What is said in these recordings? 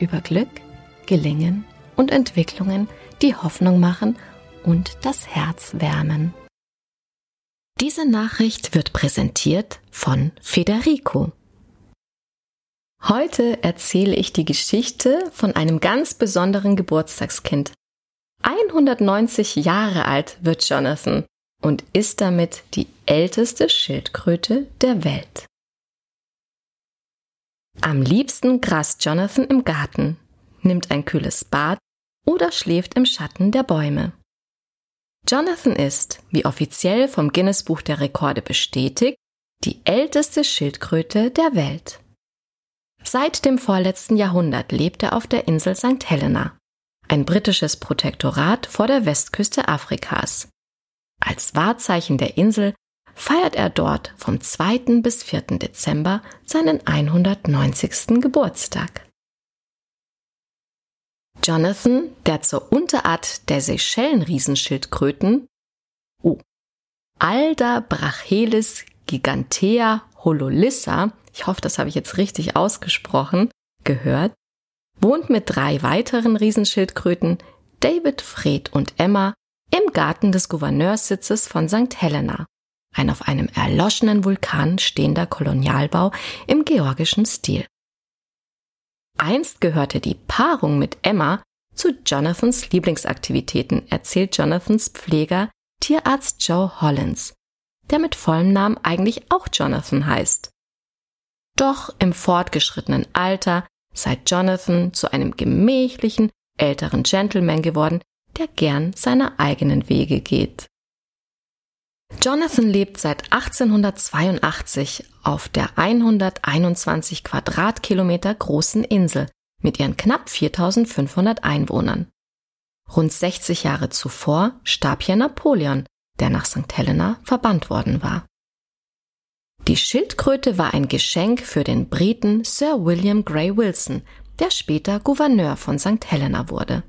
über Glück, Gelingen und Entwicklungen, die Hoffnung machen und das Herz wärmen. Diese Nachricht wird präsentiert von Federico. Heute erzähle ich die Geschichte von einem ganz besonderen Geburtstagskind. 190 Jahre alt wird Jonathan und ist damit die älteste Schildkröte der Welt. Am liebsten grast Jonathan im Garten, nimmt ein kühles Bad oder schläft im Schatten der Bäume. Jonathan ist, wie offiziell vom Guinness Buch der Rekorde bestätigt, die älteste Schildkröte der Welt. Seit dem vorletzten Jahrhundert lebt er auf der Insel St. Helena, ein britisches Protektorat vor der Westküste Afrikas. Als Wahrzeichen der Insel feiert er dort vom 2. bis 4. Dezember seinen 190. Geburtstag. Jonathan, der zur Unterart der Seychellen-Riesenschildkröten, oh, Alda Brachelis gigantea hololissa, ich hoffe, das habe ich jetzt richtig ausgesprochen, gehört, wohnt mit drei weiteren Riesenschildkröten, David, Fred und Emma, im Garten des Gouverneurssitzes von St. Helena, ein auf einem erloschenen Vulkan stehender Kolonialbau im georgischen Stil. Einst gehörte die Paarung mit Emma zu Jonathans Lieblingsaktivitäten, erzählt Jonathans Pfleger Tierarzt Joe Hollins, der mit vollem Namen eigentlich auch Jonathan heißt. Doch im fortgeschrittenen Alter sei Jonathan zu einem gemächlichen, älteren Gentleman geworden, der gern seine eigenen Wege geht. Jonathan lebt seit 1882 auf der 121 Quadratkilometer großen Insel mit ihren knapp 4500 Einwohnern. Rund 60 Jahre zuvor starb hier Napoleon, der nach St. Helena verbannt worden war. Die Schildkröte war ein Geschenk für den Briten Sir William Grey Wilson, der später Gouverneur von St. Helena wurde.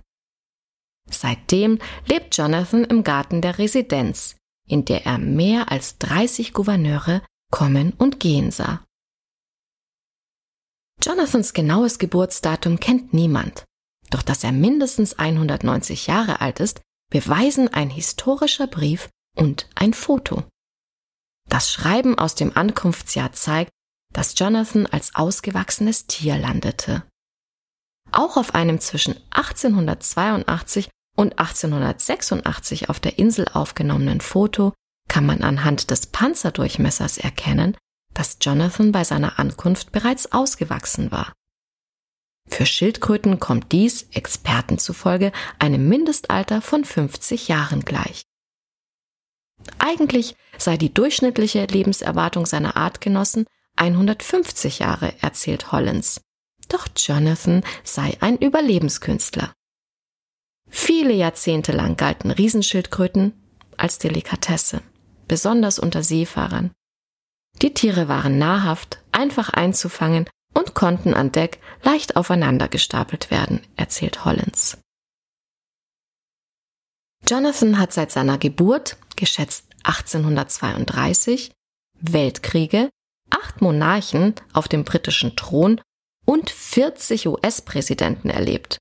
Seitdem lebt Jonathan im Garten der Residenz, in der er mehr als 30 Gouverneure kommen und gehen sah. Jonathans genaues Geburtsdatum kennt niemand, doch dass er mindestens 190 Jahre alt ist, beweisen ein historischer Brief und ein Foto. Das Schreiben aus dem Ankunftsjahr zeigt, dass Jonathan als ausgewachsenes Tier landete. Auch auf einem zwischen 1882 und 1886 auf der Insel aufgenommenen Foto kann man anhand des Panzerdurchmessers erkennen, dass Jonathan bei seiner Ankunft bereits ausgewachsen war. Für Schildkröten kommt dies, Experten zufolge, einem Mindestalter von 50 Jahren gleich. Eigentlich sei die durchschnittliche Lebenserwartung seiner Artgenossen 150 Jahre, erzählt Hollins. Doch Jonathan sei ein Überlebenskünstler. Viele Jahrzehnte lang galten Riesenschildkröten als Delikatesse, besonders unter Seefahrern. Die Tiere waren nahrhaft, einfach einzufangen und konnten an Deck leicht aufeinander gestapelt werden, erzählt Hollins. Jonathan hat seit seiner Geburt, geschätzt 1832, Weltkriege, acht Monarchen auf dem britischen Thron und 40 US-Präsidenten erlebt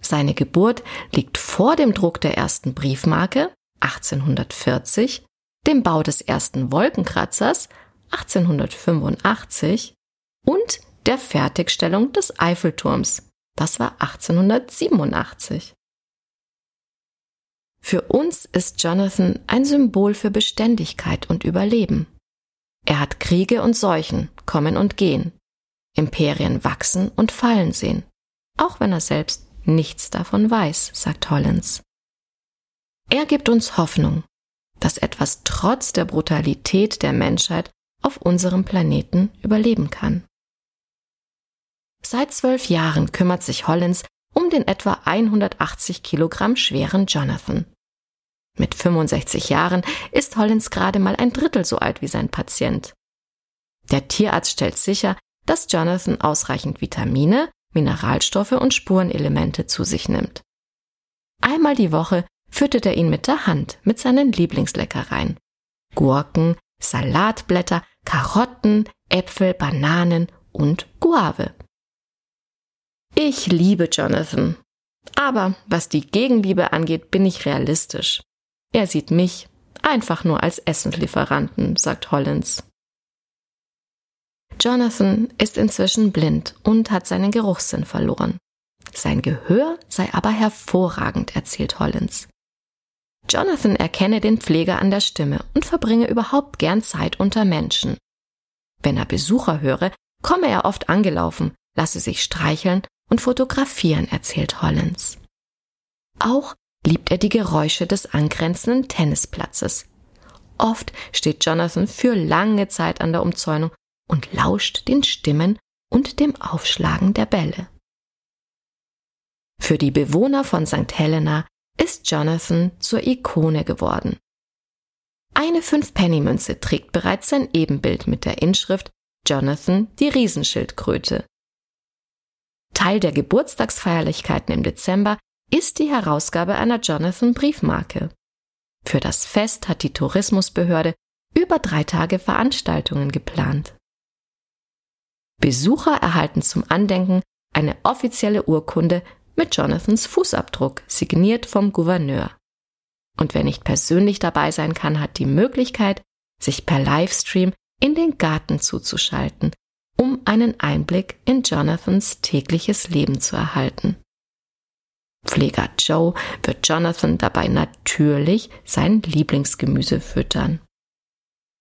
seine Geburt liegt vor dem Druck der ersten Briefmarke 1840, dem Bau des ersten Wolkenkratzers 1885 und der Fertigstellung des Eiffelturms. Das war 1887. Für uns ist Jonathan ein Symbol für Beständigkeit und Überleben. Er hat Kriege und Seuchen kommen und gehen, Imperien wachsen und fallen sehen, auch wenn er selbst nichts davon weiß, sagt Hollins. Er gibt uns Hoffnung, dass etwas trotz der Brutalität der Menschheit auf unserem Planeten überleben kann. Seit zwölf Jahren kümmert sich Hollins um den etwa 180 Kilogramm schweren Jonathan. Mit 65 Jahren ist Hollins gerade mal ein Drittel so alt wie sein Patient. Der Tierarzt stellt sicher, dass Jonathan ausreichend Vitamine, Mineralstoffe und Spurenelemente zu sich nimmt. Einmal die Woche füttert er ihn mit der Hand mit seinen Lieblingsleckereien. Gurken, Salatblätter, Karotten, Äpfel, Bananen und Guave. Ich liebe Jonathan. Aber was die Gegenliebe angeht, bin ich realistisch. Er sieht mich einfach nur als Essenslieferanten, sagt Hollins. Jonathan ist inzwischen blind und hat seinen Geruchssinn verloren. Sein Gehör sei aber hervorragend, erzählt Hollins. Jonathan erkenne den Pfleger an der Stimme und verbringe überhaupt gern Zeit unter Menschen. Wenn er Besucher höre, komme er oft angelaufen, lasse sich streicheln und fotografieren, erzählt Hollins. Auch liebt er die Geräusche des angrenzenden Tennisplatzes. Oft steht Jonathan für lange Zeit an der Umzäunung und lauscht den Stimmen und dem Aufschlagen der Bälle. Für die Bewohner von St. Helena ist Jonathan zur Ikone geworden. Eine Fünf-Penny-Münze trägt bereits sein Ebenbild mit der Inschrift Jonathan die Riesenschildkröte. Teil der Geburtstagsfeierlichkeiten im Dezember ist die Herausgabe einer Jonathan-Briefmarke. Für das Fest hat die Tourismusbehörde über drei Tage Veranstaltungen geplant. Besucher erhalten zum Andenken eine offizielle Urkunde mit Jonathans Fußabdruck, signiert vom Gouverneur. Und wer nicht persönlich dabei sein kann, hat die Möglichkeit, sich per Livestream in den Garten zuzuschalten, um einen Einblick in Jonathans tägliches Leben zu erhalten. Pfleger Joe wird Jonathan dabei natürlich sein Lieblingsgemüse füttern.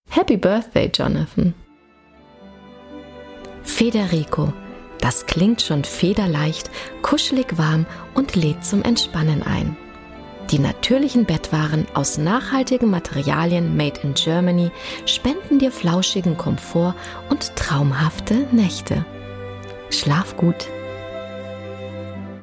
Happy Birthday, Jonathan! Federico das klingt schon federleicht, kuschelig warm und lädt zum Entspannen ein. Die natürlichen Bettwaren aus nachhaltigen Materialien made in Germany spenden dir flauschigen Komfort und traumhafte Nächte. Schlaf gut.